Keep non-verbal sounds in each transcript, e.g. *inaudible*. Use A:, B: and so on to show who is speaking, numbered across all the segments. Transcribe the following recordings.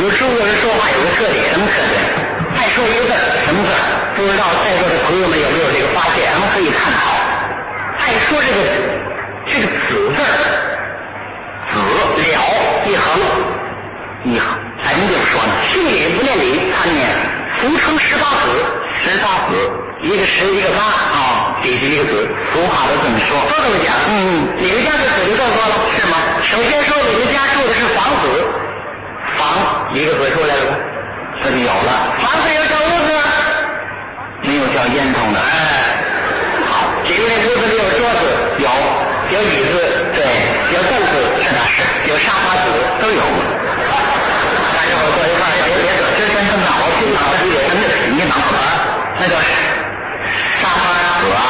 A: 有中国人说话有个特点，什么特点？爱说一个字儿，什么字儿？不知道在座的朋友们有没有这个发现？咱们可以探讨。爱说这个这个子字儿，子了一横一横，哎，你怎么说呢？姓李不念李，他念俗称十八子，十八子，一个十一个八啊，底下一个子，俗话都这么说，都这么讲。嗯，你们家的子就更多了，是吗？首先说你们家住的是房子，房一个字出来了吧？这就有了。房子有小屋子吗？没有叫烟囱的，哎，好，这个屋子里有桌子，有，有椅子，对，有凳子，是那是，有沙发子，都有。大家伙坐一块儿，别别搁这真正脑筋脑子里有什么脾气脑子，那叫沙发子啊，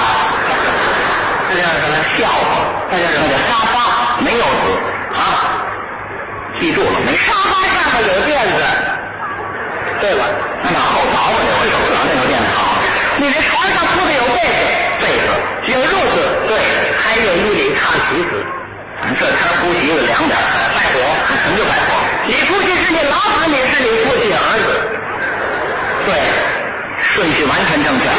A: 这叫什么？笑话？那叫什么？叫沙发？没有子啊，记住了，没沙发上面有垫子。对了，那往后倒吧，这我有了，那有垫子好。你的床上铺的有被子，被子有褥子，对，还有一里炕席子。这天儿呼吸的凉点儿，拜火，什么叫拜火？你父亲是你老子，你是你父亲儿子，对，顺序完全正确啊！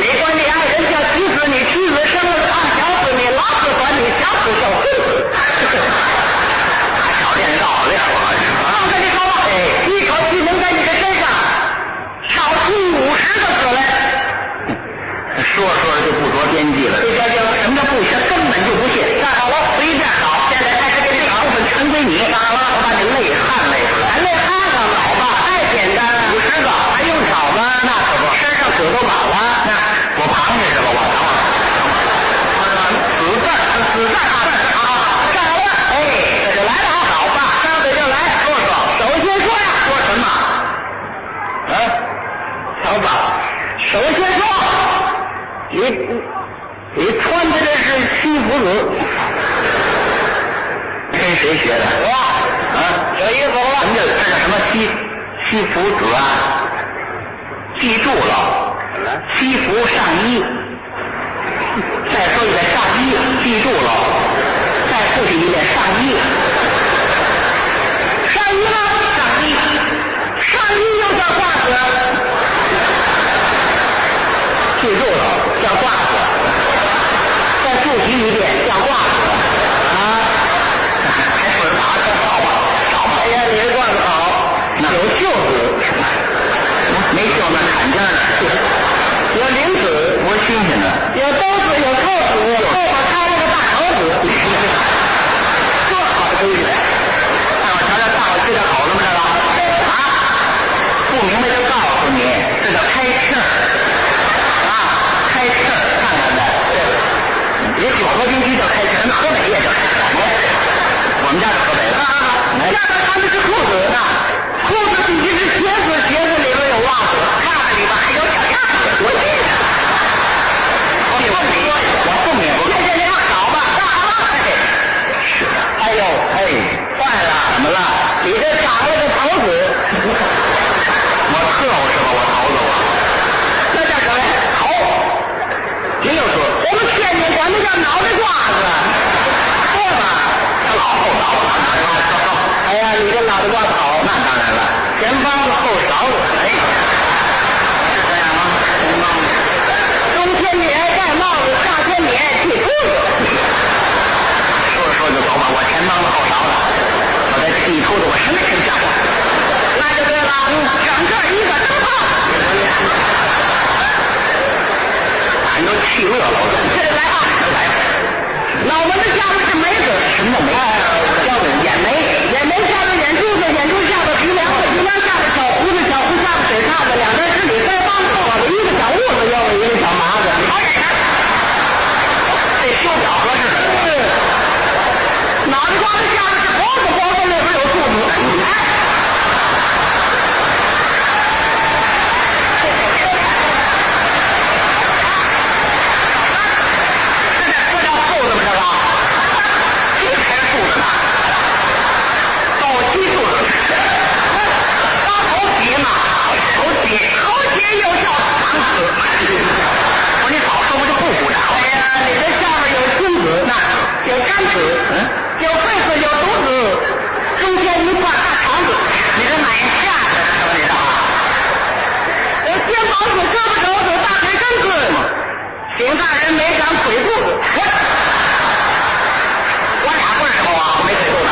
A: 你说你爱人叫妻子，你妻子生了个胖小子，你老子管你小子叫孙子。大小练绕练我啊！刚才你说了，哎，一口气能在你的身上吵出五十个子来。说着说着就不着边际了。这叫叫什么叫不学？根本就不信。站好了，随便好。现在开始给这个部分全归你。当然了，我把你泪汗泪出来。咱泪汗上好吧，太简单了。五十个还用找吗？那可不，身上子都满了。那我螃蟹是吧？我等会儿，等会儿，子字儿，子字儿，字儿啊，站好了。哎，这就来了啊，好吧，张嘴就来，说说。首先说呀，说什么？啊，瞧吧，首先说。你你穿的这是西服子，跟谁学的？我啊，有意思了。什么叫这叫什么西西服子啊？记住了，西服上衣。再说一遍上衣，记住了。再复习一遍上衣。上衣呢？上衣，上衣又叫褂子。记住了，叫褂子。再复习一遍，叫褂子。啊，还说啥？真好吧？好吧。哎呀，你这褂子好，有袖子，没袖那坎肩呢。有领子，多有兜子，有扣子，插了个大头子。多好的东西！大伙瞧瞧，大伙知道好了吗？这个啊，不明白就告诉你，这叫开气儿。开气儿，看看呗。也许和平区叫开气儿，人河北也叫开气儿。我们家是河北的。下边穿的是裤子，裤子底下是鞋子，鞋子里边有袜子，袜子里边还有脚丫子。我记得。我送你，我送你。谢谢您，好吧，那好了。哎，是。哎呦，哎，坏了，怎么了？你这长了个头子。我特务是吧？我头子我。那叫什么？头。您又说，我们天津管那叫脑袋瓜子，对吧？他老后脑了。哎呀，你这脑袋瓜子好，那当然了，前帮子后勺子，哎，是这样吗？前帮子，冬天你爱戴帽子，夏天你爱剃秃子。说着说着就走吧，我前帮子后勺子，我我什么也不像话。那就对了，整个一个灯泡。俺都气乐了，我这来吧，来吧。脑门子下面是眉子，什么眉？叫眼眉，眼眉下的眼珠子，眼珠下的鼻梁子，鼻梁下的小胡子，小胡子下的嘴叉子，两个有毡子有被子有肚子中间一块大肠子你这哪是下的？啊我肩膀子胳膊肘子大腿根子。行大人没长腿肚子。我 *laughs* 我俩不熟啊没腿肚子。